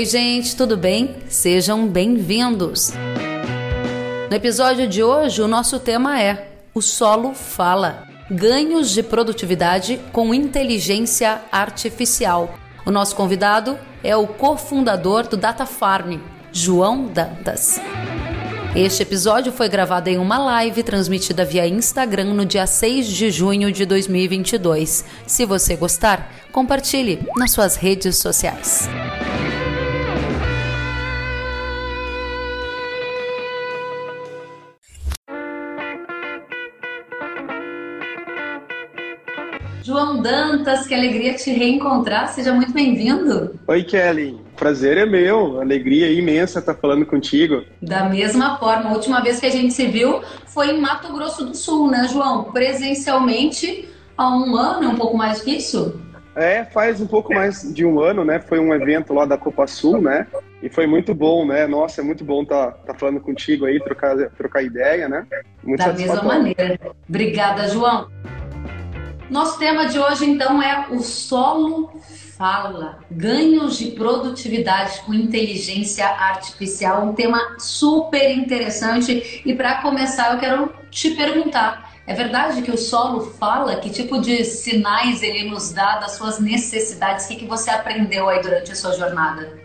Oi, gente, tudo bem? Sejam bem-vindos. No episódio de hoje, o nosso tema é O solo fala. Ganhos de produtividade com inteligência artificial. O nosso convidado é o cofundador do Data Farm, João Dantas. Este episódio foi gravado em uma live transmitida via Instagram no dia 6 de junho de 2022. Se você gostar, compartilhe nas suas redes sociais. João Dantas, que alegria te reencontrar. Seja muito bem-vindo. Oi, Kelly. Prazer é meu. Alegria imensa estar falando contigo. Da mesma forma, a última vez que a gente se viu foi em Mato Grosso do Sul, né, João? Presencialmente há um ano, um pouco mais que isso? É, faz um pouco mais de um ano, né? Foi um evento lá da Copa Sul, né? E foi muito bom, né? Nossa, é muito bom estar tá, tá falando contigo aí, trocar, trocar ideia, né? Muito da mesma maneira. Obrigada, João. Nosso tema de hoje, então, é o solo fala, ganhos de produtividade com inteligência artificial, um tema super interessante. E para começar, eu quero te perguntar: é verdade que o solo fala? Que tipo de sinais ele nos dá das suas necessidades? O que, que você aprendeu aí durante a sua jornada?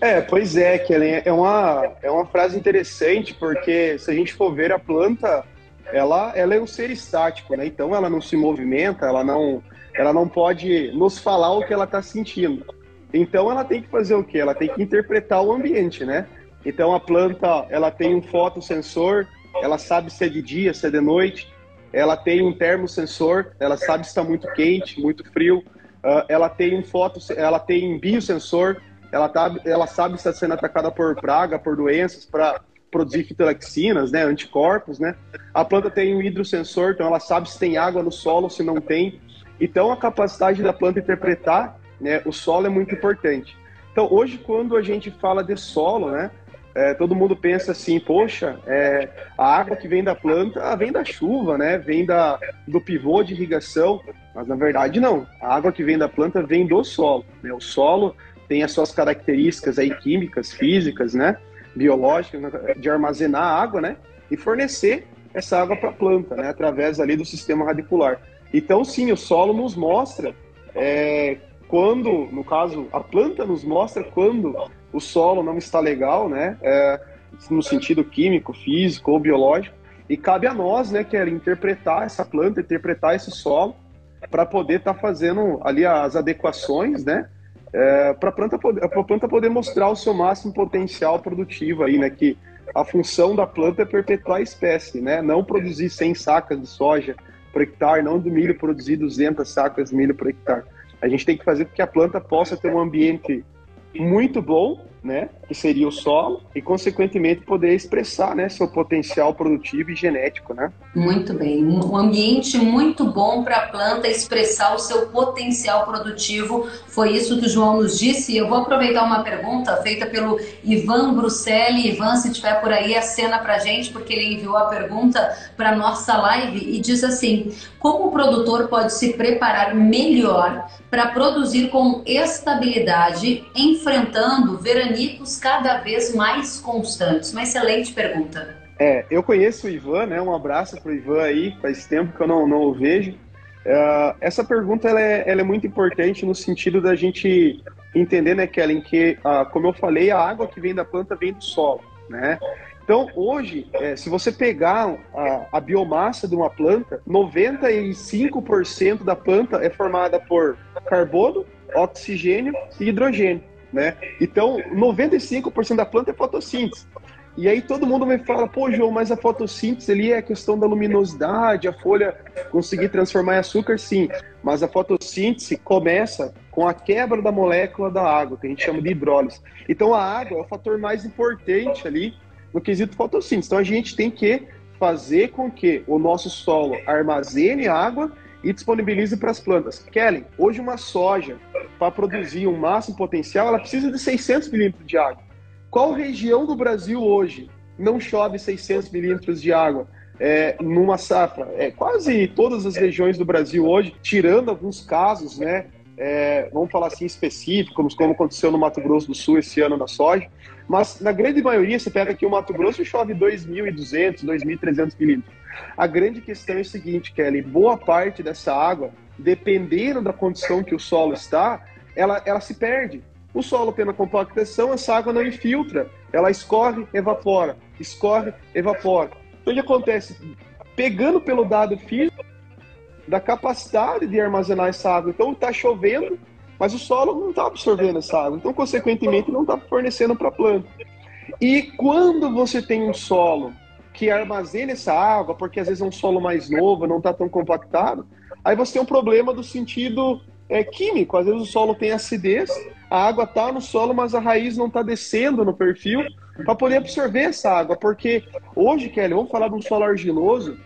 É, pois é, Kellen, é uma, é uma frase interessante, porque se a gente for ver a planta, ela, ela é um ser estático, né? Então ela não se movimenta, ela não, ela não pode nos falar o que ela está sentindo. Então ela tem que fazer o quê? Ela tem que interpretar o ambiente, né? Então a planta, ela tem um fotossensor, ela sabe se é de dia, se é de noite. Ela tem um termosensor, ela sabe se está muito quente, muito frio. Uh, ela tem um foto, ela tem um biosensor, ela, tá, ela sabe se está sendo atacada por praga, por doenças, para produzir fitolaxinas, né, anticorpos, né? A planta tem um hidrosensor, então ela sabe se tem água no solo, se não tem. Então a capacidade da planta interpretar, né, o solo é muito importante. Então hoje quando a gente fala de solo, né, é, todo mundo pensa assim, poxa, é, a água que vem da planta vem da chuva, né? Vem da, do pivô de irrigação, mas na verdade não. A água que vem da planta vem do solo. Né? O solo tem as suas características aí químicas, físicas, né? Biológica né, de armazenar água, né? E fornecer essa água para a planta, né? Através ali do sistema radicular. Então, sim, o solo nos mostra é, quando, no caso, a planta nos mostra quando o solo não está legal, né? É, no sentido químico, físico ou biológico. E cabe a nós, né, que é interpretar essa planta, interpretar esse solo, para poder estar tá fazendo ali as adequações, né? É, para a planta, poder, planta poder mostrar o seu máximo potencial produtivo aí, né? Que a função da planta é perpetuar a espécie, né? Não produzir 100 sacas de soja por hectare, não do milho produzir 200 sacas de milho por hectare. A gente tem que fazer com que a planta possa ter um ambiente muito bom né, que seria o solo, e consequentemente poder expressar, né, seu potencial produtivo e genético, né? Muito bem, um ambiente muito bom para a planta expressar o seu potencial produtivo. Foi isso que o João nos disse. Eu vou aproveitar uma pergunta feita pelo Ivan Bruselli. Ivan, se tiver por aí, a cena para gente, porque ele enviou a pergunta para nossa live e diz assim: como o produtor pode se preparar melhor para produzir com estabilidade, enfrentando veranias cada vez mais constantes? Uma excelente pergunta. É, eu conheço o Ivan, né? Um abraço para o Ivan aí, faz tempo que eu não, não o vejo. Uh, essa pergunta ela é, ela é, muito importante no sentido da gente entender, né, Kellen, que, uh, como eu falei, a água que vem da planta vem do solo, né? Então, hoje, é, se você pegar a, a, biomassa de uma planta, 95% da planta é formada por carbono, oxigênio e hidrogênio né? Então, 95% da planta é fotossíntese. E aí todo mundo me fala, pô, João, mas a fotossíntese ali é a questão da luminosidade, a folha conseguir transformar em açúcar, sim. Mas a fotossíntese começa com a quebra da molécula da água, que a gente chama de hidrólise. Então a água é o fator mais importante ali no quesito fotossíntese. Então a gente tem que fazer com que o nosso solo armazene água e disponibilize para as plantas. Kellen, hoje uma soja, para produzir um máximo potencial, ela precisa de 600 milímetros de água. Qual região do Brasil hoje não chove 600 milímetros de água? É, numa safra. É, quase todas as regiões do Brasil hoje, tirando alguns casos, né, é, vamos falar assim, específicos, como aconteceu no Mato Grosso do Sul esse ano na soja, mas na grande maioria, você pega aqui o Mato Grosso chove 2.200, 2.300 milímetros. A grande questão é o seguinte, Kelly, boa parte dessa água, dependendo da condição que o solo está, ela, ela se perde. O solo tendo a compactação, essa água não infiltra, ela escorre, evapora, escorre, evapora. Então o que acontece? Pegando pelo dado físico da capacidade de armazenar essa água. Então está chovendo, mas o solo não está absorvendo essa água. Então, consequentemente, não está fornecendo para a planta. E quando você tem um solo que armazena essa água, porque às vezes é um solo mais novo, não está tão compactado, aí você tem um problema do sentido é, químico. Às vezes o solo tem acidez, a água está no solo, mas a raiz não está descendo no perfil para poder absorver essa água. Porque hoje, Kelly, vamos falar de um solo argiloso.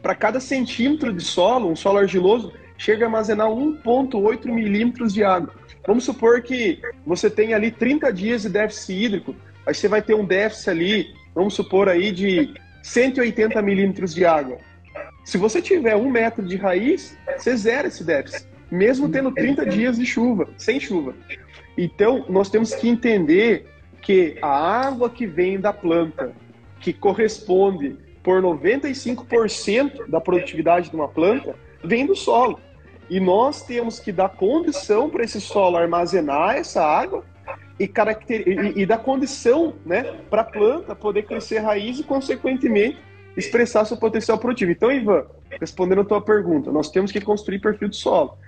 Para cada centímetro de solo, um solo argiloso chega a armazenar 1,8 milímetros de água. Vamos supor que você tem ali 30 dias de déficit hídrico, aí você vai ter um déficit ali, vamos supor aí de 180 milímetros de água. Se você tiver um metro de raiz, você zera esse déficit mesmo tendo 30 dias de chuva, sem chuva. Então, nós temos que entender que a água que vem da planta, que corresponde por 95% da produtividade de uma planta, vem do solo. E nós temos que dar condição para esse solo armazenar essa água e, caracter... e, e dar condição né, para a planta poder crescer raiz e, consequentemente, expressar seu potencial produtivo. Então, Ivan, respondendo a tua pergunta, nós temos que construir perfil de solo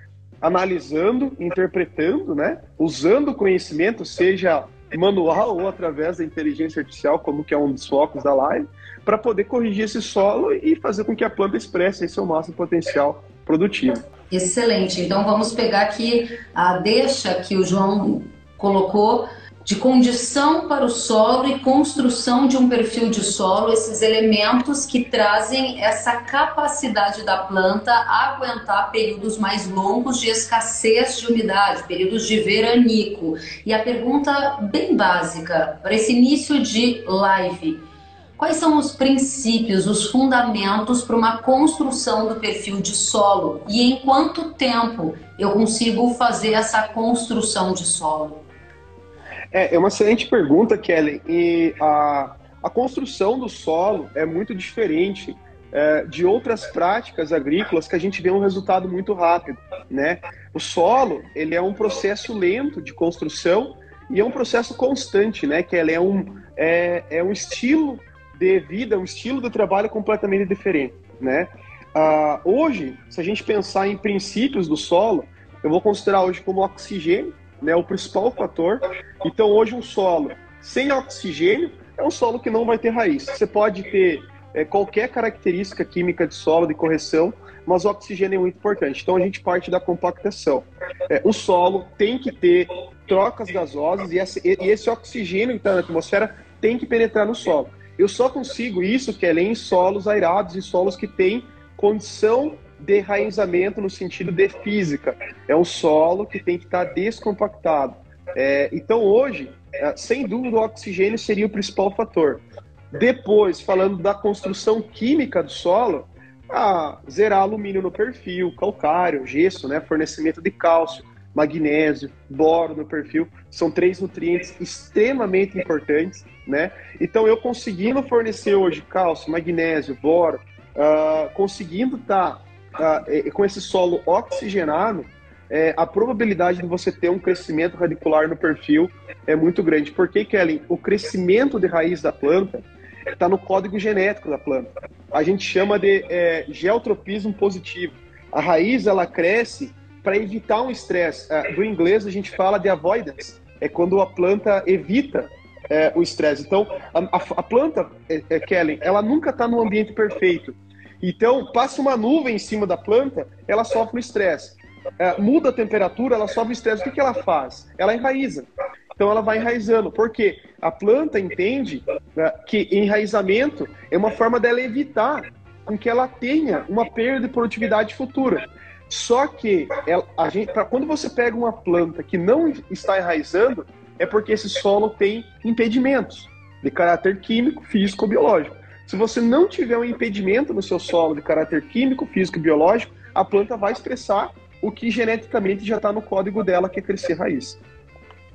analisando, interpretando, né? Usando o conhecimento, seja manual ou através da inteligência artificial, como que é um dos focos da live, para poder corrigir esse solo e fazer com que a planta expresse seu máximo potencial produtivo. Excelente. Então vamos pegar aqui a deixa que o João colocou de condição para o solo e construção de um perfil de solo, esses elementos que trazem essa capacidade da planta a aguentar períodos mais longos de escassez de umidade, períodos de veranico. E a pergunta bem básica para esse início de live. Quais são os princípios, os fundamentos para uma construção do perfil de solo e em quanto tempo eu consigo fazer essa construção de solo? É, é uma excelente pergunta, Kelly. E a, a construção do solo é muito diferente é, de outras práticas agrícolas que a gente vê um resultado muito rápido, né? O solo, ele é um processo lento de construção e é um processo constante, né? Que ele é um, é, é um estilo de vida, um estilo de trabalho completamente diferente, né? Ah, hoje, se a gente pensar em princípios do solo, eu vou considerar hoje como oxigênio, né, o principal fator. Então, hoje, um solo sem oxigênio é um solo que não vai ter raiz. Você pode ter é, qualquer característica química de solo, de correção, mas o oxigênio é muito importante. Então, a gente parte da compactação. É, o solo tem que ter trocas gasosas e esse, e esse oxigênio que está na atmosfera tem que penetrar no solo. Eu só consigo isso, que é em solos airados e solos que têm condição de enraizamento no sentido de física. É um solo que tem que estar descompactado. É, então, hoje, é, sem dúvida, o oxigênio seria o principal fator. Depois, falando da construção química do solo, a zerar alumínio no perfil, calcário, gesso, né, fornecimento de cálcio, magnésio, boro no perfil, são três nutrientes extremamente importantes, né? Então, eu conseguindo fornecer hoje cálcio, magnésio, boro, uh, conseguindo estar tá com esse solo oxigenado, é, a probabilidade de você ter um crescimento radicular no perfil é muito grande. Porque, Kelly, o crescimento de raiz da planta está no código genético da planta. A gente chama de é, geotropismo positivo. A raiz ela cresce para evitar um estresse. É, do inglês a gente fala de avoidance. É quando a planta evita é, o estresse. Então, a, a, planta, é, é, Kelly, ela nunca está no ambiente perfeito. Então, passa uma nuvem em cima da planta, ela sofre o estresse. É, muda a temperatura, ela sofre o estresse. O que, que ela faz? Ela enraiza. Então, ela vai enraizando. Porque a planta entende né, que enraizamento é uma forma dela evitar com que ela tenha uma perda de produtividade futura. Só que ela, a gente, pra, quando você pega uma planta que não está enraizando, é porque esse solo tem impedimentos de caráter químico, físico biológico. Se você não tiver um impedimento no seu solo de caráter químico, físico e biológico, a planta vai expressar o que geneticamente já está no código dela, que é crescer raiz.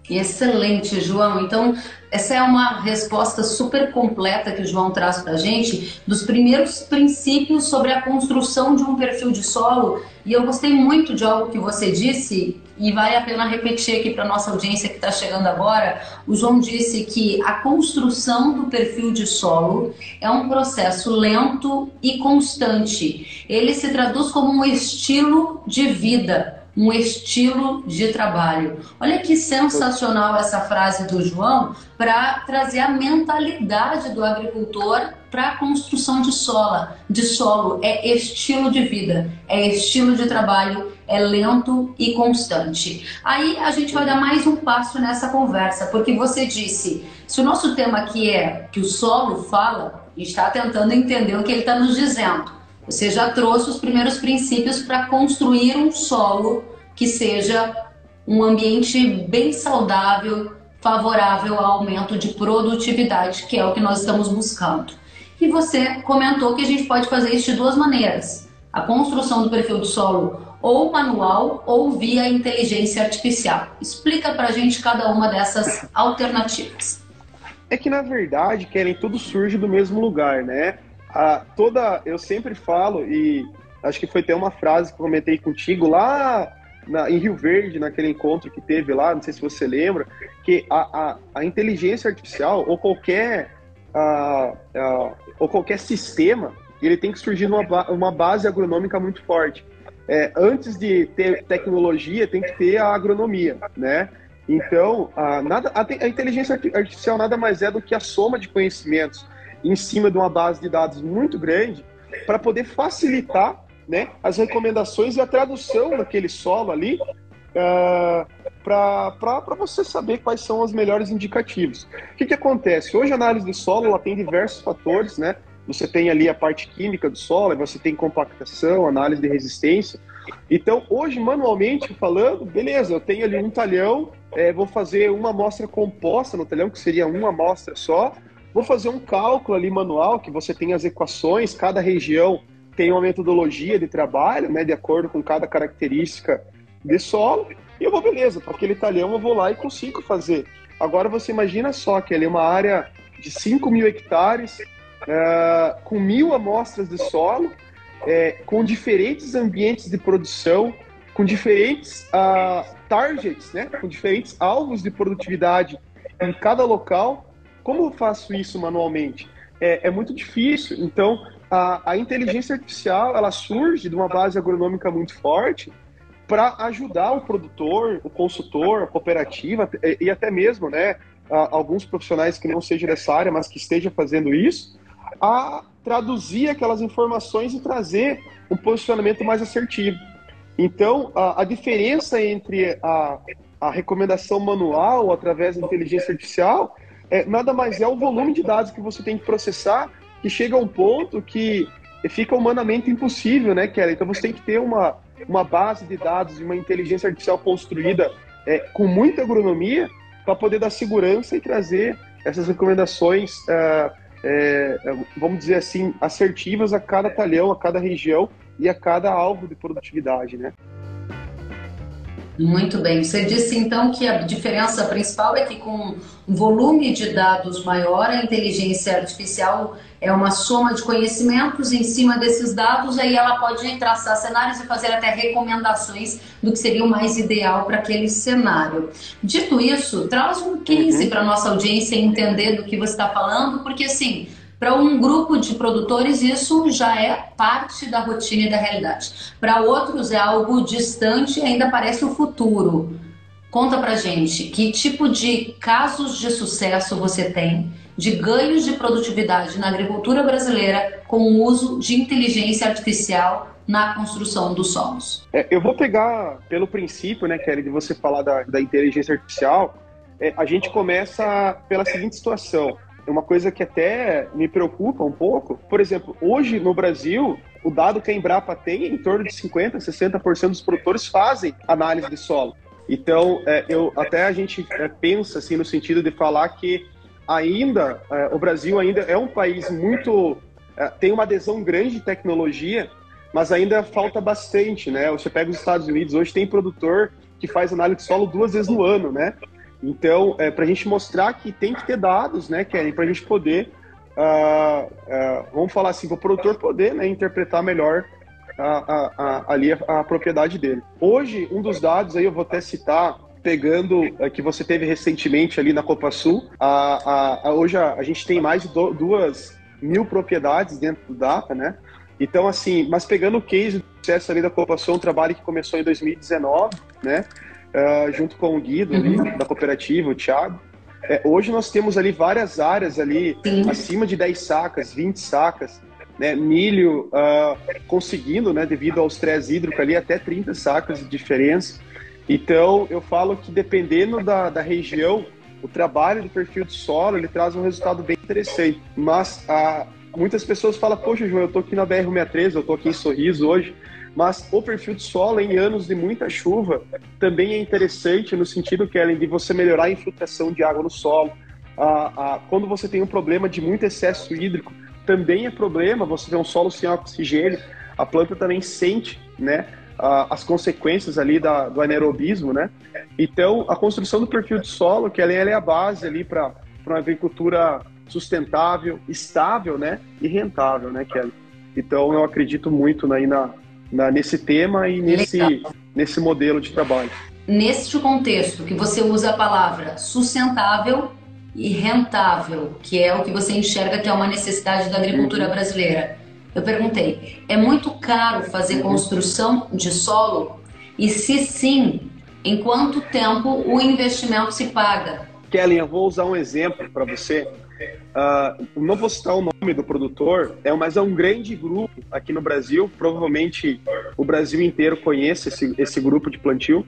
Excelente, João. Então, essa é uma resposta super completa que o João traz para a gente dos primeiros princípios sobre a construção de um perfil de solo. E eu gostei muito de algo que você disse e vale a pena repetir aqui para nossa audiência que está chegando agora. O João disse que a construção do perfil de solo é um processo lento e constante. Ele se traduz como um estilo de vida um estilo de trabalho. Olha que sensacional essa frase do João para trazer a mentalidade do agricultor para a construção de solo. De solo é estilo de vida, é estilo de trabalho, é lento e constante. Aí a gente vai dar mais um passo nessa conversa, porque você disse, se o nosso tema aqui é que o solo fala, está tentando entender o que ele está nos dizendo. Você já trouxe os primeiros princípios para construir um solo que seja um ambiente bem saudável, favorável ao aumento de produtividade, que é o que nós estamos buscando. E você comentou que a gente pode fazer isso de duas maneiras: a construção do perfil do solo ou manual ou via inteligência artificial. Explica para a gente cada uma dessas alternativas. É que na verdade, querem tudo surge do mesmo lugar, né? A, toda, eu sempre falo, e acho que foi até uma frase que eu comentei contigo lá na, em Rio Verde, naquele encontro que teve lá, não sei se você lembra, que a, a, a inteligência artificial ou qualquer, a, ou qualquer sistema, ele tem que surgir numa uma base agronômica muito forte. É, antes de ter tecnologia, tem que ter a agronomia, né? Então, a, nada, a, a inteligência artificial nada mais é do que a soma de conhecimentos em cima de uma base de dados muito grande para poder facilitar né, as recomendações e a tradução daquele solo ali uh, ah, para você saber quais são os melhores indicativos. O que, que acontece? Hoje a análise de solo ela tem diversos fatores, né? Você tem ali a parte química do solo, você tem compactação, análise de resistência. Então, hoje, manualmente falando, beleza, eu tenho ali um talhão, é, vou fazer uma amostra composta no talhão, que seria uma amostra só, Vou fazer um cálculo ali manual, que você tem as equações, cada região tem uma metodologia de trabalho, né, de acordo com cada característica de solo, e eu vou, beleza, para aquele talhão eu vou lá e consigo fazer. Agora você imagina só que ali é uma área de 5 mil hectares, é, com mil amostras de solo, é, com diferentes ambientes de produção, com diferentes uh, targets, né, com diferentes alvos de produtividade em cada local, como eu faço isso manualmente? É, é muito difícil. Então, a, a, inteligência artificial ela surge de uma base agronômica muito forte para ajudar o produtor, o consultor, a cooperativa e, até mesmo, né, alguns profissionais que não sejam dessa área, mas que estejam fazendo isso, a traduzir aquelas informações e trazer um posicionamento mais assertivo. Então, a, a diferença entre a, a recomendação manual através da inteligência artificial é, nada mais é o volume de dados que você tem que processar, que chega a um ponto que fica humanamente impossível, né, Kelly? Então você tem que ter uma, uma base de dados e uma inteligência artificial construída é, com muita agronomia para poder dar segurança e trazer essas recomendações, é, é, vamos dizer assim, assertivas a cada talhão, a cada região e a cada alvo de produtividade, né? Muito bem. Você disse então que a diferença principal é que com um volume de dados maior, a inteligência artificial é uma soma de conhecimentos em cima desses dados, aí ela pode traçar cenários e fazer até recomendações do que seria o mais ideal para aquele cenário. Dito isso, traz um 15 uhum. para nossa audiência entender do que você está falando, porque assim, para um grupo de produtores, isso já é parte da rotina e da realidade. Para outros, é algo distante e ainda parece o futuro. Conta pra gente que tipo de casos de sucesso você tem de ganhos de produtividade na agricultura brasileira com o uso de inteligência artificial na construção dos solos. É, eu vou pegar pelo princípio, né, Kelly, de você falar da, da inteligência artificial. É, a gente começa pela seguinte situação uma coisa que até me preocupa um pouco. Por exemplo, hoje no Brasil, o dado que a Embrapa tem, em torno de 50%, 60% dos produtores fazem análise de solo. Então, é, eu, até a gente é, pensa assim, no sentido de falar que ainda é, o Brasil ainda é um país muito. É, tem uma adesão grande de tecnologia, mas ainda falta bastante, né? Você pega os Estados Unidos, hoje tem produtor que faz análise de solo duas vezes no ano, né? Então, é, para a gente mostrar que tem que ter dados, né, Karen, para a gente poder, uh, uh, vamos falar assim, para o produtor poder né, interpretar melhor a, a, a, ali a, propriedade dele. Hoje, um dos dados aí eu vou até citar, pegando uh, que você teve recentemente ali na Copa Sul, hoje a, gente tem mais de duas mil propriedades dentro do Data, né? Então, assim, mas pegando o case do sucesso ali da Copa Sul, um trabalho que começou em 2019, né? Uh, junto com o Guido ali, uhum. da cooperativa, o Thiago. É, hoje nós temos ali várias áreas ali, Sim. acima de 10 sacas, 20 sacas, né? Milho uh, conseguindo, né, devido ao estresse hídrico ali, até 30 sacas de diferença. Então, eu falo que dependendo da, da região, o trabalho do perfil de solo, ele traz um resultado bem interessante. Mas a, muitas pessoas falam, poxa, João, eu tô aqui na BR-163, eu tô aqui em Sorriso hoje, mas o perfil de solo em anos de muita chuva também é interessante no sentido, Kellen, de você melhorar a infiltração de água no solo. Quando você tem um problema de muito excesso hídrico, também é problema você ter um solo sem oxigênio, a planta também sente, né, as consequências ali da, do anaerobismo, né? Então, a construção do perfil de solo, que ela é a base ali para uma agricultura sustentável, estável, né, e rentável, né, Kelly? Então eu acredito muito aí na, na nesse tema e nesse, nesse modelo de trabalho. Neste contexto que você usa a palavra sustentável e rentável, que é o que você enxerga que é uma necessidade da agricultura uhum. brasileira. Eu perguntei, é muito caro fazer uhum. construção de solo? E se sim, em quanto tempo o investimento se paga? Kelly, eu vou usar um exemplo para você Uh, não vou citar o nome do produtor, é, mas é um grande grupo aqui no Brasil. Provavelmente o Brasil inteiro conhece esse, esse grupo de plantio.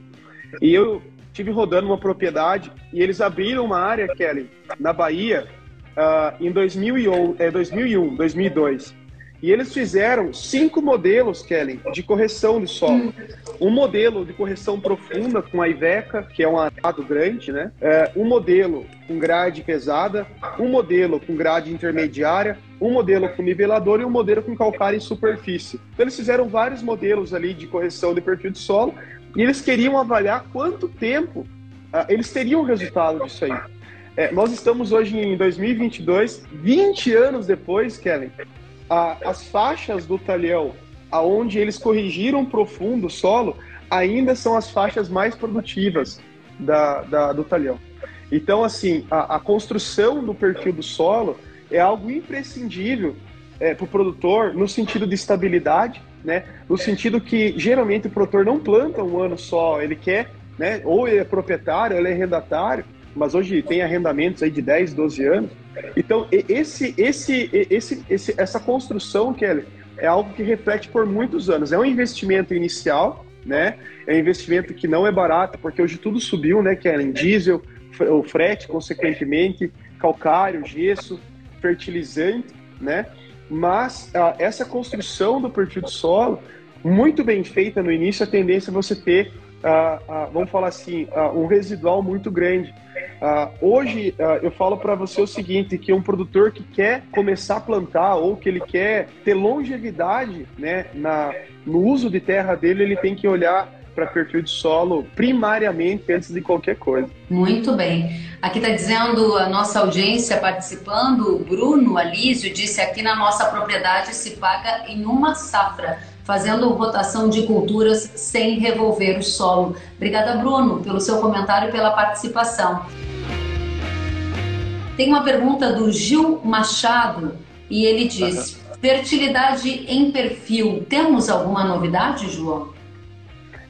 E eu tive rodando uma propriedade e eles abriram uma área, Kelly, na Bahia, uh, em 2001, é, 2001, 2002. E eles fizeram cinco modelos, Kelly, de correção de solo. Um modelo de correção profunda com a Iveca, que é um arado grande, né? É, um modelo com grade pesada, um modelo com grade intermediária, um modelo com nivelador e um modelo com calcário em superfície. Então eles fizeram vários modelos ali de correção de perfil de solo e eles queriam avaliar quanto tempo uh, eles teriam resultado disso aí. É, nós estamos hoje em 2022, 20 anos depois, Kelly, a, as faixas do talhão, aonde eles corrigiram profundo o solo, ainda são as faixas mais produtivas da, da do talhão. Então, assim, a, a, construção do perfil do solo é algo imprescindível é, para o produtor no sentido de estabilidade, né? No sentido que geralmente o produtor não planta um ano só, ele quer, né? Ou ele é proprietário, ou ele é arrendatário, mas hoje tem arrendamentos aí de 10, 12 anos. Então, esse, esse, esse, esse, essa construção, Kelly, é algo que reflete por muitos anos. É um investimento inicial, né? É um investimento que não é barato, porque hoje tudo subiu, né, Kelly? Diesel, o frete, consequentemente, calcário, gesso, fertilizante, né? Mas ah, essa construção do perfil de solo, muito bem feita no início, a tendência é você ter uh, vamos falar assim, um residual muito grande. Hoje eu falo para você o seguinte, que um produtor que quer começar a plantar ou que ele quer ter longevidade né, na, no uso de terra dele, ele tem que olhar para perfil de solo primariamente antes de qualquer coisa. Muito bem. Aqui está dizendo a nossa audiência participando, Bruno Alísio disse aqui na nossa propriedade se paga em uma safra fazendo rotação de culturas sem revolver o solo. Obrigada, Bruno, pelo seu comentário e pela participação. Tem uma pergunta do Gil Machado e ele diz: fertilidade em perfil, temos alguma novidade, João?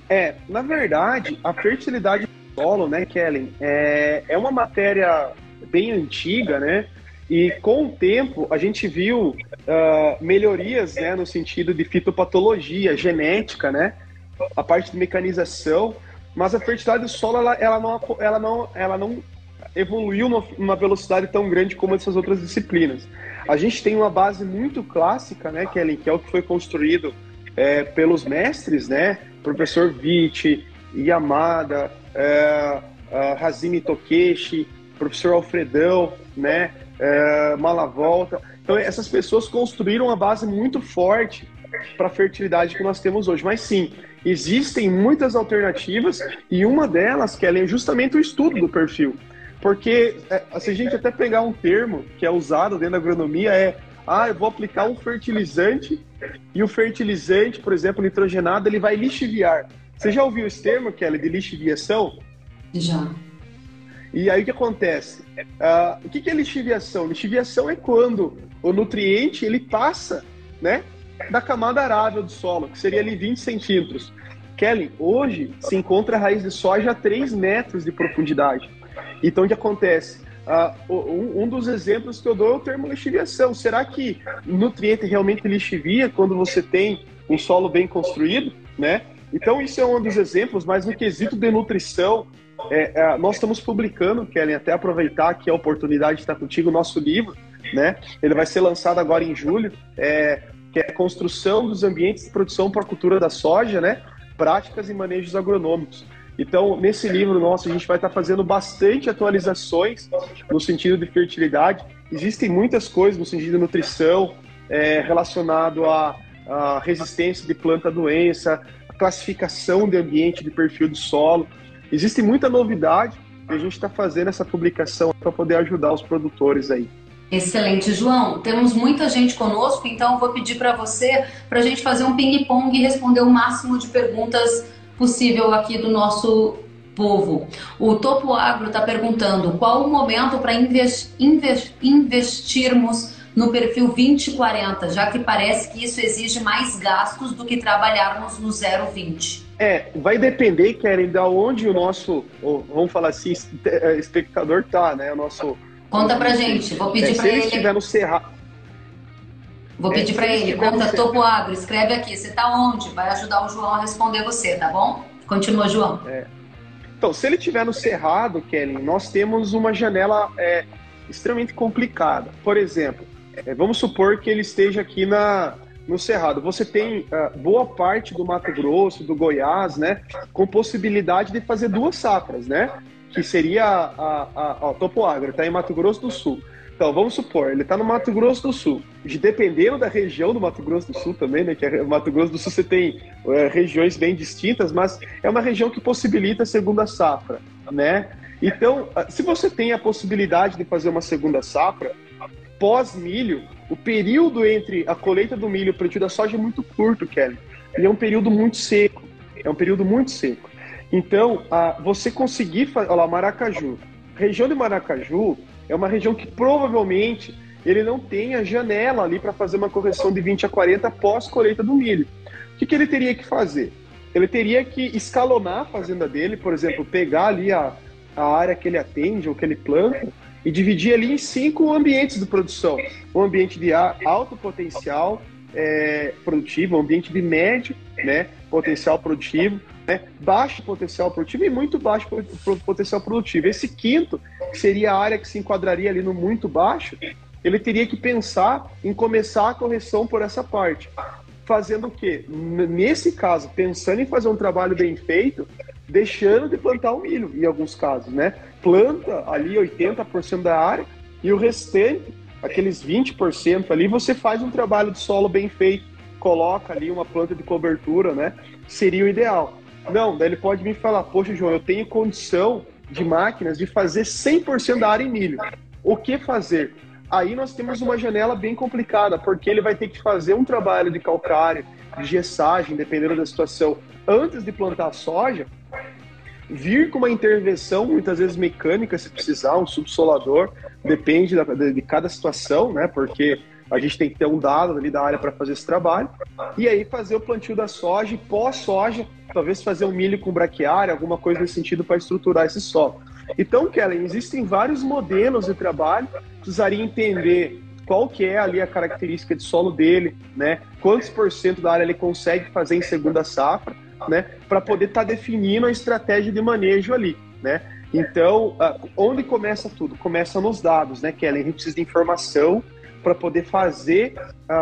É, na verdade, a fertilidade do solo, né, Kellen, é, é uma matéria bem antiga, né? E com o tempo, a gente viu uh, melhorias né, no sentido de fitopatologia, genética, né? A parte de mecanização, mas a fertilidade do solo ela, ela, não, ela, não, ela não evoluiu numa velocidade tão grande como essas outras disciplinas. A gente tem uma base muito clássica, né, Kellen, que é o que foi construído é, pelos mestres, né? Professor Vitti, Yamada, é, Hazimi Tokeshi, professor Alfredão, né? É, Malavolta. Então, essas pessoas construíram uma base muito forte para a fertilidade que nós temos hoje. Mas sim, existem muitas alternativas e uma delas, que é justamente o estudo do perfil. Porque é, se a gente até pegar um termo que é usado dentro da agronomia, é ah, eu vou aplicar um fertilizante e o fertilizante, por exemplo, nitrogenado, ele vai lixiviar. Você já ouviu esse termo, Kelly, de lixiviação? Já. E aí o que acontece? Uh, o que, que é lixiviação? Lixiviação é quando o nutriente ele passa né, da camada arável do solo, que seria ali 20 centímetros. Kelly, hoje se encontra a raiz de soja a 3 metros de profundidade. Então o que acontece? Uh, um, um, dos exemplos que eu dou é o termo lixiviação. Será que nutriente realmente lixivia quando você tem um solo bem construído? Né? Então isso é um dos exemplos, mas no quesito de nutrição, é, é, nós estamos publicando, querem até aproveitar aqui a oportunidade de estar contigo, o nosso livro, né? Ele vai ser lançado agora em julho, é, que é construção dos ambientes de produção para a cultura da soja, né? Práticas e manejos agronômicos. Então, nesse livro nosso, a gente vai estar fazendo bastante atualizações no sentido de fertilidade. Existem muitas coisas no sentido de nutrição, é, relacionado à, à resistência de planta à doença, classificação de ambiente de perfil do solo. Existe muita novidade e a gente está fazendo essa publicação para poder ajudar os produtores aí. Excelente, João. Temos muita gente conosco, então eu vou pedir para você para a gente fazer um ping-pong e responder o máximo de perguntas possível aqui do nosso povo. O Topo Agro está perguntando qual o momento para invest, invest, investirmos no perfil 2040, já que parece que isso exige mais gastos do que trabalharmos no 020. É, vai depender, Keren, da onde o nosso, vamos falar assim, é, espectador tá, né? O nosso. Conta pra gente, vou pedir é, para ele. Se ele estiver no Cerrado. Vou pedir é, para ele, conta Topo Agro, escreve aqui, você tá onde? Vai ajudar o João a responder você, tá bom? Continua, João. É. Então, se ele estiver no Cerrado, Kelly, nós temos uma janela é, extremamente complicada. Por exemplo, é, vamos supor que ele esteja aqui na, no Cerrado. Você tem uh, boa parte do Mato Grosso, do Goiás, né, com possibilidade de fazer duas safras, né, que seria a, a, a Topo Agro, está em Mato Grosso do Sul. Então, vamos supor, ele está no Mato Grosso do Sul. De, dependendo da região do Mato Grosso do Sul também, né? Que é, Mato Grosso do Sul você tem é, regiões bem distintas, mas é uma região que possibilita a segunda safra, né? Então, se você tem a possibilidade de fazer uma segunda safra, pós-milho, o período entre a colheita do milho e o plantio da soja é muito curto, Kelly. E é um período muito seco. É um período muito seco. Então, a, você conseguir fazer. Olha lá, Maracaju. Região de Maracaju é uma região que provavelmente ele não tem a janela ali para fazer uma correção de 20 a 40 pós-colheita do milho. O que, que ele teria que fazer? Ele teria que escalonar a fazenda dele, por exemplo, pegar ali a, a área que ele atende ou que ele planta e dividir ali em cinco ambientes de produção. Um ambiente de alto potencial é, produtivo, um ambiente de médio né, potencial produtivo, né, baixo potencial produtivo e muito baixo potencial produtivo. Esse quinto, que seria a área que se enquadraria ali no muito baixo, ele teria que pensar em começar a correção por essa parte. Fazendo o quê? Nesse caso, pensando em fazer um trabalho bem feito, deixando de plantar o milho, em alguns casos, né? Planta ali 80% da área e o restante, aqueles 20% ali, você faz um trabalho de solo bem feito, coloca ali uma planta de cobertura, né? Seria o ideal. Não, daí ele pode me falar, poxa, João, eu tenho condição de máquinas de fazer 100% da área em milho. O que fazer? Aí nós temos uma janela bem complicada, porque ele vai ter que fazer um trabalho de calcário, de gessagem, dependendo da situação, antes de plantar soja, vir com uma intervenção, muitas vezes mecânica, se precisar, um subsolador, depende da, de, de, cada situação, né? Porque a gente tem que ter um dado ali da área para fazer esse trabalho. E aí fazer o plantio da soja e pós-soja, talvez fazer um milho com braquiária, alguma coisa nesse sentido para estruturar esse solo. Então, Kellen, existem vários modelos de trabalho, precisaria entender qual que é ali a característica de solo dele, né? Quantos por cento da área ele consegue fazer em segunda safra, né? Para poder estar tá definindo a estratégia de manejo ali, né? Então, onde começa tudo? Começa nos dados, né, Kellen? A gente precisa de informação para poder fazer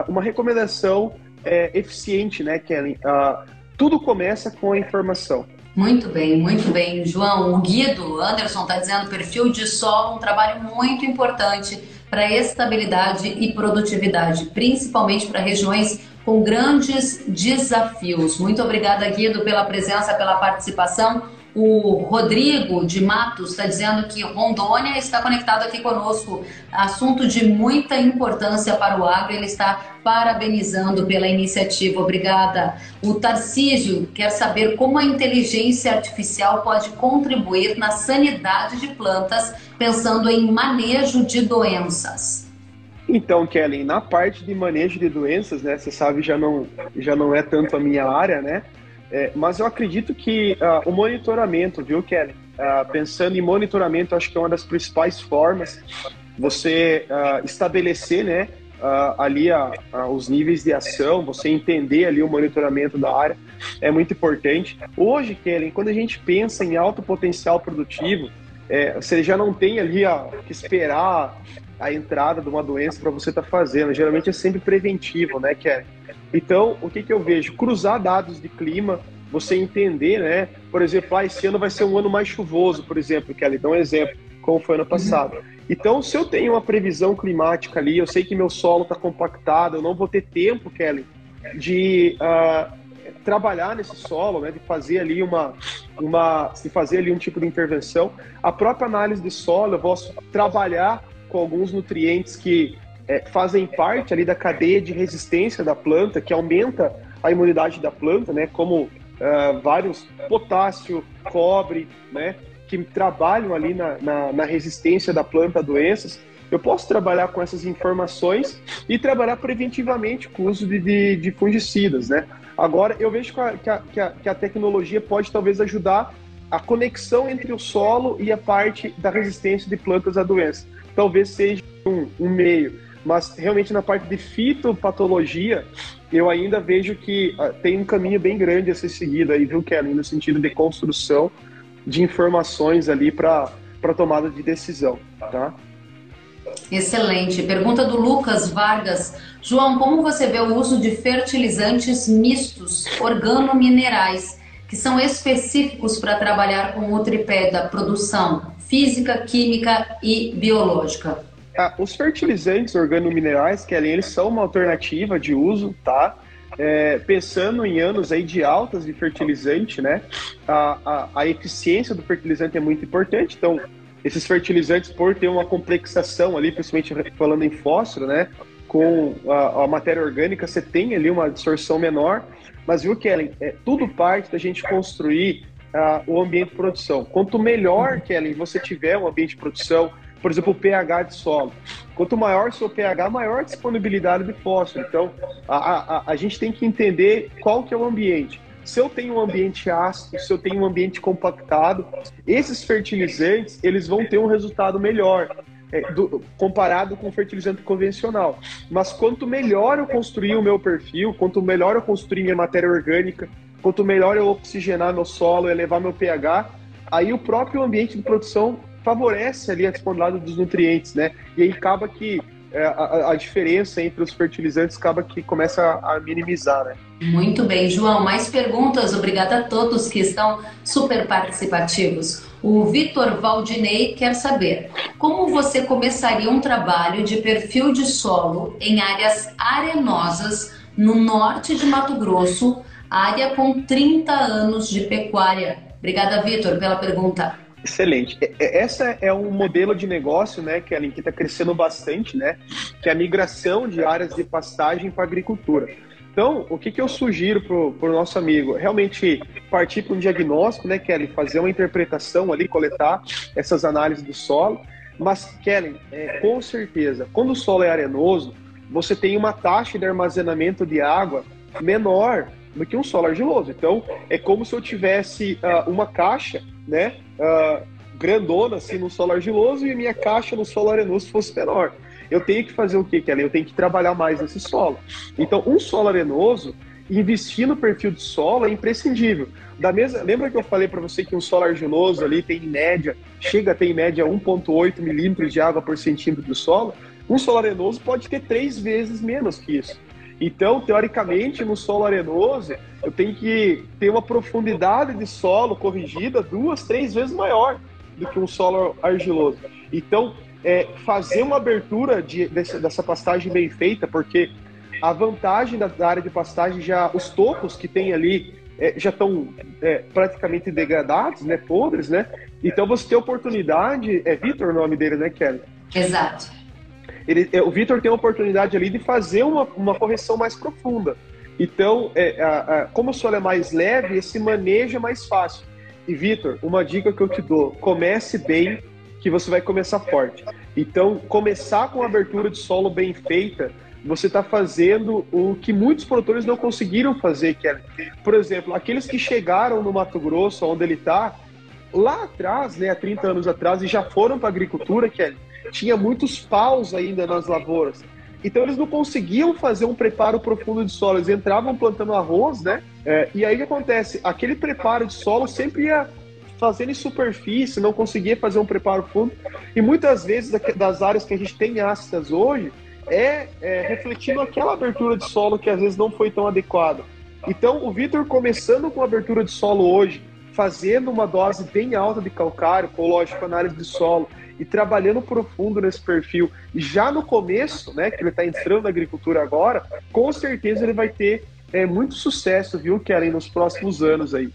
uma recomendação é, eficiente, né, Kellen? Uh, tudo começa com a informação. Muito bem, muito bem. João, o Guido Anderson está dizendo perfil de solo, um trabalho muito importante para estabilidade e produtividade, principalmente para regiões com grandes desafios. Muito obrigada, Guido, pela presença, pela participação. O Rodrigo de Matos está dizendo que Rondônia está conectado aqui conosco. Assunto de muita importância para o agro. Ele está parabenizando pela iniciativa. Obrigada. O Tarcísio quer saber como a inteligência artificial pode contribuir na sanidade de plantas, pensando em manejo de doenças. Então, Kellen, na parte de manejo de doenças, né, você sabe, já não, já não é tanto a minha área, né? É, mas eu acredito que uh, o monitoramento, viu, Kelly? Uh, pensando em monitoramento, acho que é uma das principais formas você uh, estabelecer, né, ali os níveis de ação, você entender ali o monitoramento da área, é muito importante. Hoje, Kelly, quando a gente pensa em alto potencial produtivo, é, você já não tem ali que esperar a entrada de uma doença para você estar tá fazendo. Geralmente é sempre preventivo, né, Kelly? Então, o que, que eu vejo? Cruzar dados de clima, você entender, né? Por exemplo, ah, esse ano vai ser um ano mais chuvoso, por exemplo, Kelly, dá um exemplo, como foi ano passado. Então, se eu tenho uma previsão climática ali, eu sei que meu solo está compactado, eu não vou ter tempo, Kelly, de uh, trabalhar nesse solo, né, de fazer ali uma, uma, de fazer ali um tipo de intervenção. A própria análise de solo, eu posso trabalhar com alguns nutrientes que é, fazem parte ali da cadeia de resistência da planta, que aumenta a imunidade da planta, né? Como uh, vários potássio, cobre, né? Que trabalham ali na, na, na resistência da planta a doenças. Eu posso trabalhar com essas informações e trabalhar preventivamente com o uso de, de, de fungicidas, né? Agora, eu vejo que a, que, a, que a tecnologia pode talvez ajudar a conexão entre o solo e a parte da resistência de plantas à doença. Talvez seja um, um meio mas realmente na parte de fitopatologia, eu ainda vejo que uh, tem um caminho bem grande a ser seguido aí, viu, Kelly, no sentido de construção de informações ali para tomada de decisão, tá? Excelente. Pergunta do Lucas Vargas. João, como você vê o uso de fertilizantes mistos organominerais, que são específicos para trabalhar com o tripé da produção física, química e biológica? Ah, os fertilizantes organominerais, que eles são uma alternativa de uso, tá? É, pensando em anos aí de altas de fertilizante, né? A, a, a, eficiência do fertilizante é muito importante. Então, esses fertilizantes, por ter uma complexação ali, principalmente falando em fósforo, né? Com a, a matéria orgânica, você tem ali uma absorção menor. Mas viu, Kellen, é, tudo parte da gente construir uh, o ambiente de produção. Quanto melhor, Kellen, você tiver um ambiente de produção, por exemplo, o pH de solo. Quanto maior seu pH, maior a disponibilidade de fósforo. Então, a, a, a gente tem que entender qual que é o ambiente. Se eu tenho um ambiente ácido, se eu tenho um ambiente compactado, esses fertilizantes eles vão ter um resultado melhor. É, do, comparado com o fertilizante convencional. Mas quanto melhor eu construir o meu perfil, quanto melhor eu construir minha matéria orgânica, quanto melhor eu oxigenar meu solo, elevar meu pH, aí o próprio ambiente de produção favorece ali a disponibilidade dos nutrientes, né? E aí acaba que é, a, a, diferença entre os fertilizantes acaba que começa a, a minimizar, né? Muito bem, João. Mais perguntas? Obrigada a todos que estão super participativos. O Vitor Valdinei quer saber como você começaria um trabalho de perfil de solo em áreas arenosas no norte de Mato Grosso, área com 30 anos de pecuária. Obrigada, Vitor, pela pergunta. Excelente. Essa é um modelo de negócio, né, que está crescendo bastante, né, que é a migração de áreas de pastagem para agricultura. Então, o que, que eu sugiro para o nosso amigo? Realmente partir para um diagnóstico, né, Kellen, fazer uma interpretação ali, coletar essas análises do solo. Mas, Kellen, é, com certeza, quando o solo é arenoso, você tem uma taxa de armazenamento de água menor do que um solo argiloso. Então, é como se eu tivesse uh, uma caixa, né, uh, grandona assim no solo argiloso e minha caixa no solo arenoso fosse menor. Eu tenho que fazer o que, Kelly? Eu tenho que trabalhar mais nesse solo. Então, um solo arenoso, investir no perfil de solo é imprescindível. Da mesma, lembra que eu falei para você que um solo argiloso ali tem em média, chega a ter em média 1,8 milímetros de água por centímetro do solo? Um solo arenoso pode ter três vezes menos que isso. Então, teoricamente, no solo arenoso, eu tenho que ter uma profundidade de solo corrigida duas, três vezes maior do que um solo argiloso. Então, é, fazer uma abertura de, dessa, dessa pastagem bem feita, porque a vantagem da, da área de pastagem já, os topos que tem ali é, já estão é, praticamente degradados, né, podres, né? Então você tem oportunidade, é Vitor o nome dele, né, Kelly? Exato. Ele, é, o Vitor tem a oportunidade ali de fazer uma, uma correção mais profunda. Então, é, a, a, como o solo é mais leve, esse manejo é mais fácil. E, Vitor, uma dica que eu te dou: comece bem, que você vai começar forte. Então, começar com a abertura de solo bem feita você está fazendo o que muitos produtores não conseguiram fazer, que é, por exemplo, aqueles que chegaram no Mato Grosso, onde ele está, lá atrás, né, há 30 anos atrás, e já foram para a agricultura, que é, tinha muitos paus ainda nas lavouras. Então eles não conseguiam fazer um preparo profundo de solo, eles entravam plantando arroz, né? É, e aí o que acontece? Aquele preparo de solo sempre ia fazendo em superfície, não conseguia fazer um preparo fundo. E muitas vezes das áreas que a gente tem ácidas hoje, é, é refletindo aquela abertura de solo que às vezes não foi tão adequada. Então, o Vitor começando com a abertura de solo hoje, fazendo uma dose bem alta de calcário, com lógico análise de solo e trabalhando profundo nesse perfil, e já no começo, né, que ele está entrando na agricultura agora, com certeza ele vai ter é, muito sucesso, viu, Kellen, nos próximos anos aí.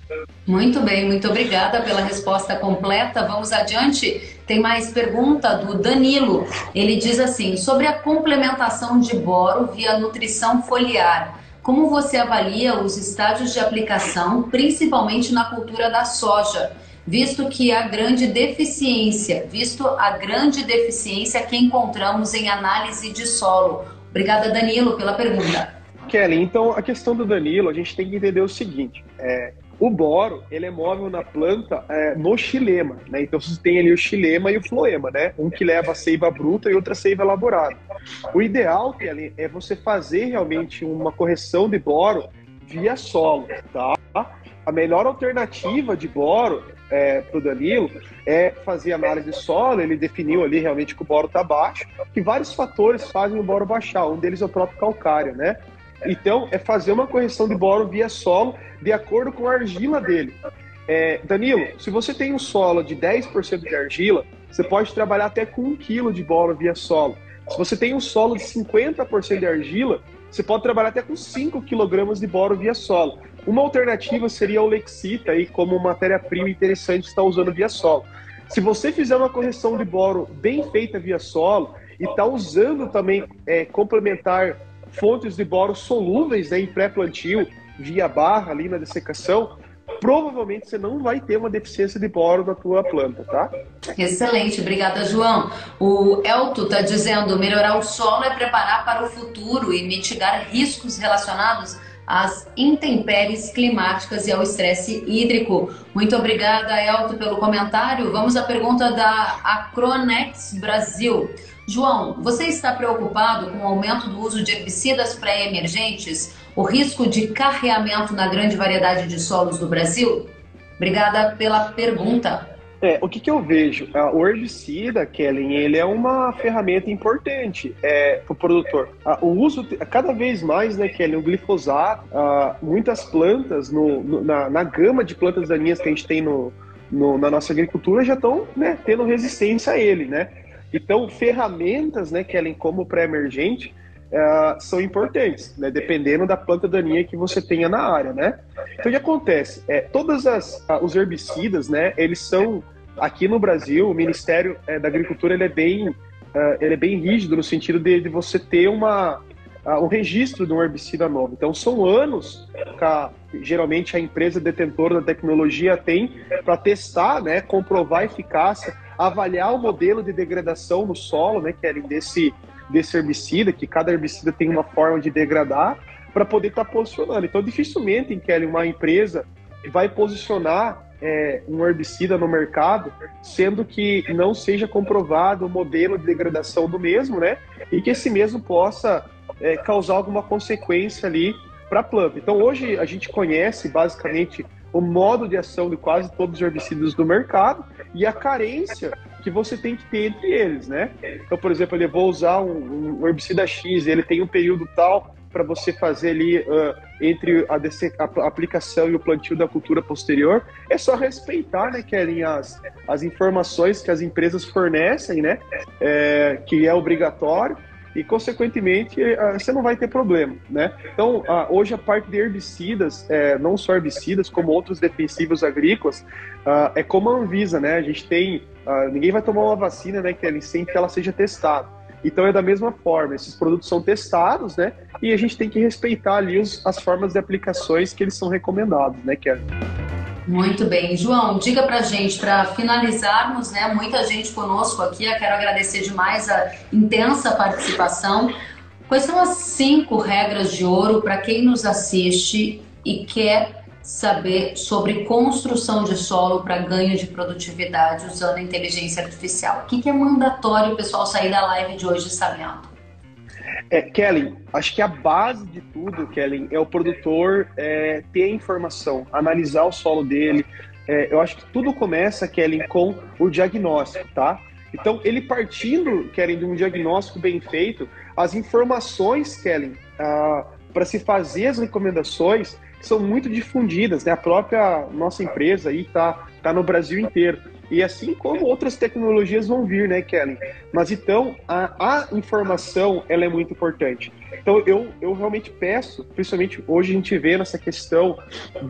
Muito bem, muito obrigada pela resposta completa. Vamos adiante. Tem mais pergunta do Danilo. Ele diz assim: sobre a complementação de boro via nutrição foliar. Como você avalia os estágios de aplicação, principalmente na cultura da soja, visto que a grande deficiência, visto a grande deficiência que encontramos em análise de solo? Obrigada, Danilo, pela pergunta. Kelly, então a questão do Danilo, a gente tem que entender o seguinte: é, o boro ele é móvel na planta é, no xilema, né? Então você tem ali o xilema e o floema, né? Um que leva a seiva bruta e outra seiva elaborada. O ideal, Kelly, é você fazer realmente uma correção de boro via solo, tá? A melhor alternativa de boro é, para o Danilo é fazer análise de solo. Ele definiu ali realmente que o boro está baixo, que vários fatores fazem o boro baixar. Um deles é o próprio calcário, né? Então, é fazer uma correção de boro via solo de acordo com a argila dele. É, Danilo, se você tem um solo de 10% de argila, você pode trabalhar até com 1 kg de boro via solo. Se você tem um solo de 50% de argila, você pode trabalhar até com 5 kg de boro via solo. Uma alternativa seria o Lexita aí como matéria-prima interessante estar usando via solo. Se você fizer uma correção de boro bem feita via solo e está usando também é, complementar fontes de boro solúveis né, em pré-plantio, via barra ali na dessecação, provavelmente você não vai ter uma deficiência de boro na tua planta, tá? Excelente, obrigada, João. O Elto está dizendo: melhorar o solo é preparar para o futuro e mitigar riscos relacionados às intempéries climáticas e ao estresse hídrico. Muito obrigada, Elto, pelo comentário. Vamos à pergunta da Acronex Brasil. João, você está preocupado com o aumento do uso de herbicidas pré-emergentes, o risco de carreamento na grande variedade de solos do Brasil? Obrigada pela pergunta. É, o que, que eu vejo? Ah, o herbicida, Kellen, ele é uma ferramenta importante é, para o produtor. Ah, o uso, cada vez mais, né, Kellen, o glifosato, ah, muitas plantas, no, no, na, na, gama de plantas daninhas que a gente tem no, no na nossa agricultura, já estão né, tendo resistência a ele, né? Então, ferramentas, né, Kellen, como pré-emergente, uh, são importantes, né, dependendo da planta daninha que você tenha na área, né? Então, o que acontece? É, todos uh, os herbicidas, né, eles são, aqui no Brasil, o Ministério uh, da Agricultura, ele é bem, ele é bem rígido no sentido de, de você ter uma, um registro de um herbicida novo. Então, são anos que a, geralmente a empresa detentora da tecnologia tem para testar, né, comprovar a eficácia avaliar o modelo de degradação no solo, né, que é desse, desse herbicida, que cada herbicida tem uma forma de degradar, para poder estar tá posicionando. Então, dificilmente, em Kelly, uma empresa vai posicionar é, um herbicida no mercado, sendo que não seja comprovado o modelo de degradação do mesmo, né? E que esse mesmo possa é, causar alguma consequência ali para a planta. Então, hoje a gente conhece basicamente o modo de ação de quase todos os herbicidas do mercado e a carência que você tem que ter entre eles, né? Então, por exemplo, ele vou usar um, um herbicida X, ele tem um período tal para você fazer ali uh, entre a, a, aplicação e o plantio da cultura posterior. É só respeitar, né, Kellen, as, as informações que as empresas fornecem, né? É, que é obrigatório e, consequentemente, uh, você não vai ter problema, né? Então, hoje a parte de herbicidas, é, não só herbicidas, como outros defensivos agrícolas, é como a Anvisa, né? A gente tem, ninguém vai tomar uma vacina, né, Kelly, sem que ela seja testada. Então é da mesma forma, esses produtos são testados, né? E a gente tem que respeitar ali as formas de aplicações que eles são recomendados, né, Kelly? Muito bem. João, diga pra gente, para finalizarmos, né? Muita gente conosco aqui, eu quero agradecer demais a intensa participação. Quais são as cinco regras de ouro para quem nos assiste e quer saber sobre construção de solo para ganho de produtividade usando inteligência artificial? O que, que é mandatório o pessoal sair da live de hoje sabendo? É, Kellen, acho que a base de tudo, Kellen, é o produtor é, ter informação, analisar o solo dele. É, eu acho que tudo começa, Kellen, com o diagnóstico, tá? Então, ele partindo, Kellen, de um diagnóstico bem feito, as informações, Kellen, ah, para se fazer as recomendações são muito difundidas, né? A própria nossa empresa aí tá, tá no Brasil inteiro. E assim como outras tecnologias vão vir, né, Kelly? Mas então, a, a informação, ela é muito importante. Então, eu, eu realmente peço, principalmente hoje a gente vê nessa questão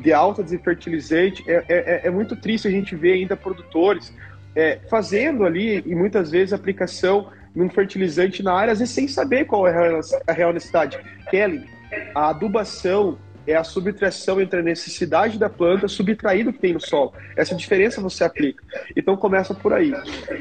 de alta de fertilizante, é, é, é, é muito triste a gente ver ainda produtores é, fazendo ali, e muitas vezes, aplicação num fertilizante na área, às vezes sem saber qual é a real necessidade. Kelly, a adubação é a subtração entre a necessidade da planta subtraído que tem no solo. Essa diferença você aplica. Então começa por aí.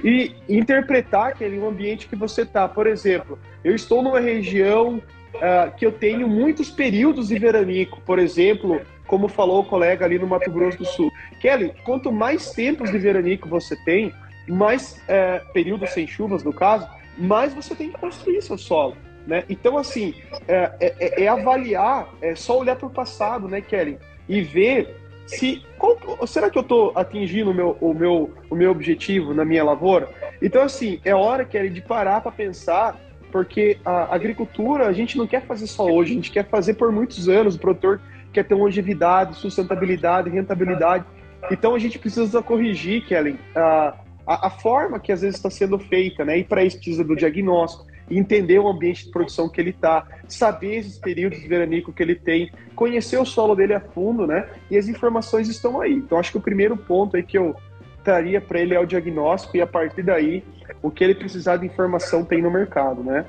E interpretar aquele ambiente que você está. Por exemplo, eu estou numa região uh, que eu tenho muitos períodos de veranico. Por exemplo, como falou o colega ali no Mato Grosso do Sul. Kelly, quanto mais tempos de veranico você tem, mais uh, períodos sem chuvas, no caso, mais você tem que construir seu solo. Né? Então, assim, é, é, é, é avaliar, é só olhar para o passado, né, Kelly? E ver se. Qual, será que eu estou atingindo o meu, o, meu, o meu objetivo na minha lavoura? Então, assim, é hora, Kelly, de parar para pensar, porque a agricultura a gente não quer fazer só hoje, a gente quer fazer por muitos anos. O produtor quer ter longevidade, sustentabilidade, rentabilidade. Então, a gente precisa corrigir, Kelly, a, a, forma que às vezes está sendo feita, né? E para isso precisa do diagnóstico entender o ambiente de produção que ele está, saber esses períodos de veranico que ele tem, conhecer o solo dele a fundo, né? E as informações estão aí. Então acho que o primeiro ponto aí que eu traria para ele é o diagnóstico e a partir daí o que ele precisar de informação tem no mercado, né?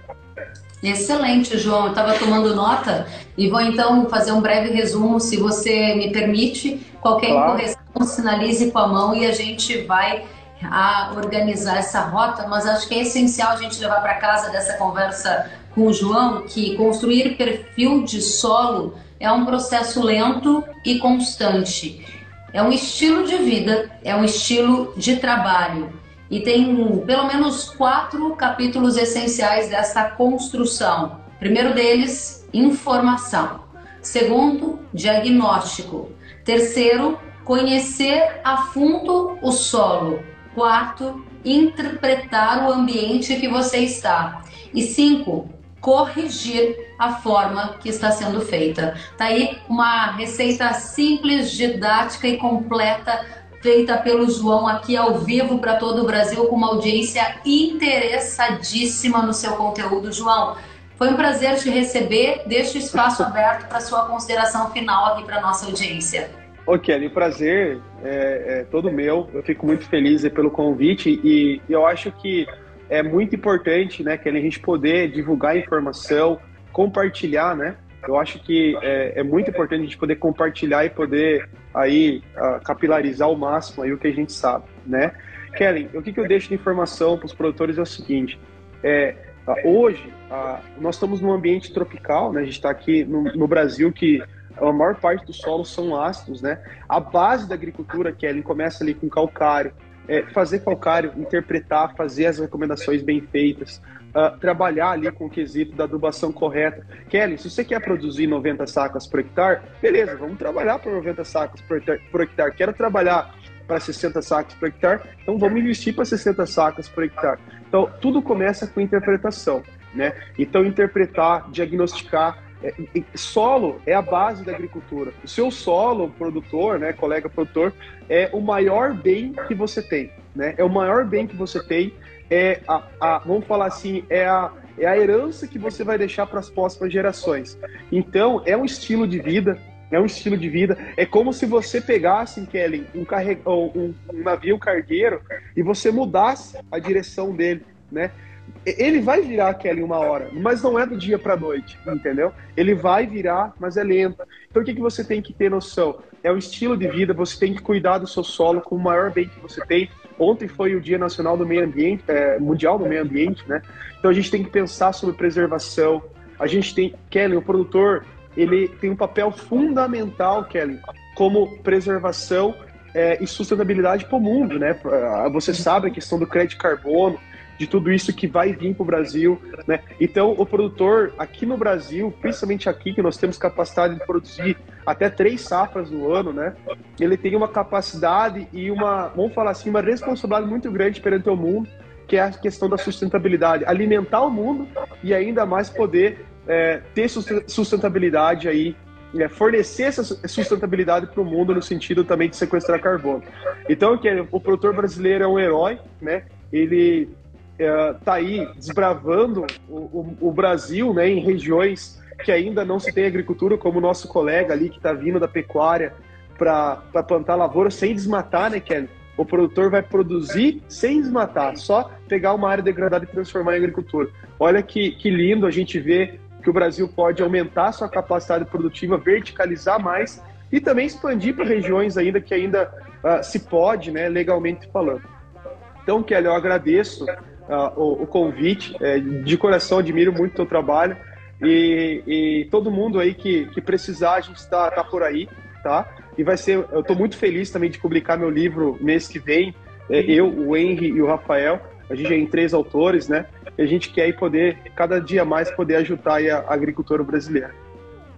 Excelente, João. Eu estava tomando nota e vou então fazer um breve resumo, se você me permite. Qualquer claro. incorreção, sinalize com a mão e a gente vai a organizar essa rota, mas acho que é essencial a gente levar para casa dessa conversa com o João que construir perfil de solo é um processo lento e constante. É um estilo de vida, é um estilo de trabalho. E tem pelo menos quatro capítulos essenciais dessa construção. Primeiro deles, informação. Segundo, diagnóstico. Terceiro, conhecer a fundo o solo. Quarto, interpretar o ambiente que você está. E cinco, corrigir a forma que está sendo feita. Tá aí uma receita simples, didática e completa feita pelo João aqui ao vivo para todo o Brasil com uma audiência interessadíssima no seu conteúdo, João. Foi um prazer te receber. Deixa o espaço aberto para sua consideração final aqui para nossa audiência. Ô Kelly, prazer é, é, todo meu. Eu fico muito feliz pelo convite e, eu acho que é muito importante, né, Kelly, a gente poder divulgar informação, compartilhar, né? Eu acho que é, é muito importante a gente poder compartilhar e poder aí uh, capilarizar ao máximo aí o que a gente sabe, né? Kelly, o que, que eu deixo de informação para os produtores é o seguinte: é, uh, hoje uh, nós estamos num ambiente tropical, né? A gente está aqui no, no Brasil que a maior parte dos solos são ácidos, né? A base da agricultura, Kelly, começa ali com calcário, é, fazer calcário, interpretar, fazer as recomendações bem feitas, uh, trabalhar ali com o quesito da adubação correta. Kelly, se você quer produzir 90 sacas por hectare, beleza, vamos trabalhar para 90 sacas por hectare, por hectare. Quero trabalhar para 60 sacas por hectare, então vamos investir para 60 sacas por hectare. Então, tudo começa com interpretação, né? Então, interpretar, diagnosticar, solo é a base da agricultura. O seu solo, produtor, né, colega produtor, é o maior bem que você tem. Né? É o maior bem que você tem. É a, a vamos falar assim, é a, é a herança que você vai deixar para as próximas gerações. Então, é um estilo de vida, é um estilo de vida. É como se você pegasse, Kelly, um, um, um navio cargueiro e você mudasse a direção dele, né? Ele vai virar Kelly uma hora, mas não é do dia para noite, entendeu? Ele vai virar, mas é lento. Então o que, que você tem que ter noção? É um estilo de vida, você tem que cuidar do seu solo com o maior bem que você tem. Ontem foi o Dia Nacional do Meio Ambiente, é, Mundial do Meio Ambiente, né? Então a gente tem que pensar sobre preservação. A gente tem, Kelly, o produtor, ele tem um papel fundamental, Kelly, como preservação é, e sustentabilidade para o mundo, né? Você sabe a questão do crédito carbono, de tudo isso que vai vir para o Brasil, né? Então, o produtor aqui no Brasil, principalmente aqui que nós temos capacidade de produzir até três safras no ano, né? Ele tem uma capacidade e uma, vamos falar assim, uma responsabilidade muito grande perante o mundo, que é a questão da sustentabilidade, alimentar o mundo e ainda mais poder é, ter sustentabilidade aí é, fornecer essa sustentabilidade para o mundo no sentido também de sequestrar carbono. Então, o produtor brasileiro é um herói, né? Ele está é, aí desbravando o, o, o, Brasil né, em regiões que ainda não se tem agricultura, como o nosso colega ali que está vindo da pecuária para plantar lavoura sem desmatar, né, Kelly? O produtor vai produzir sem desmatar, só pegar uma área degradada e transformar em agricultura. Olha que, que lindo a gente ver que o Brasil pode aumentar sua capacidade produtiva, verticalizar mais e também expandir para regiões ainda que ainda uh, se pode, né, legalmente falando. Então, Kelly, eu agradeço uh, o, o, convite. É, de coração, admiro muito o teu trabalho. E, e, todo mundo aí que, que precisar, a gente está tá por aí, tá? E vai ser, eu estou muito feliz também de publicar meu livro mês que vem. É, eu, o Henry e o Rafael. A gente é em três autores, né? E a gente quer poder, cada dia mais, poder ajudar a agricultura brasileira.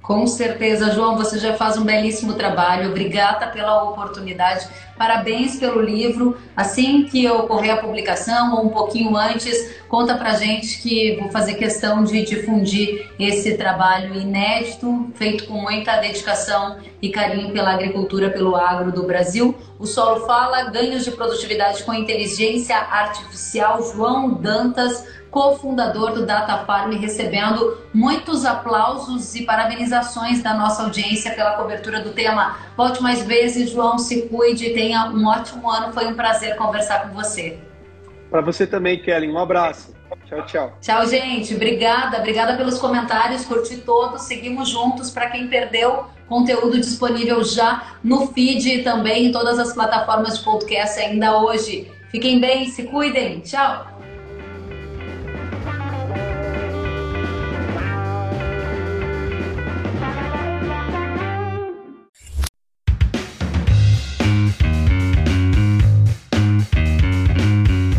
Com certeza, João, você já faz um belíssimo trabalho. Obrigada pela oportunidade. Parabéns pelo livro. Assim que ocorrer a publicação ou um pouquinho antes, conta pra gente que vou fazer questão de difundir esse trabalho inédito, feito com muita dedicação e carinho pela agricultura, pelo agro do Brasil. O Solo Fala, ganhos de produtividade com inteligência artificial. João Dantas cofundador do Data Farm, recebendo muitos aplausos e parabenizações da nossa audiência pela cobertura do tema. Volte mais vezes, João, se cuide, tenha um ótimo ano. Foi um prazer conversar com você. Para você também, Kelly. Um abraço. Tchau, tchau. Tchau, gente. Obrigada. Obrigada pelos comentários. Curti todos. Seguimos juntos. Para quem perdeu, conteúdo disponível já no feed e também em todas as plataformas de podcast ainda hoje. Fiquem bem, se cuidem. Tchau.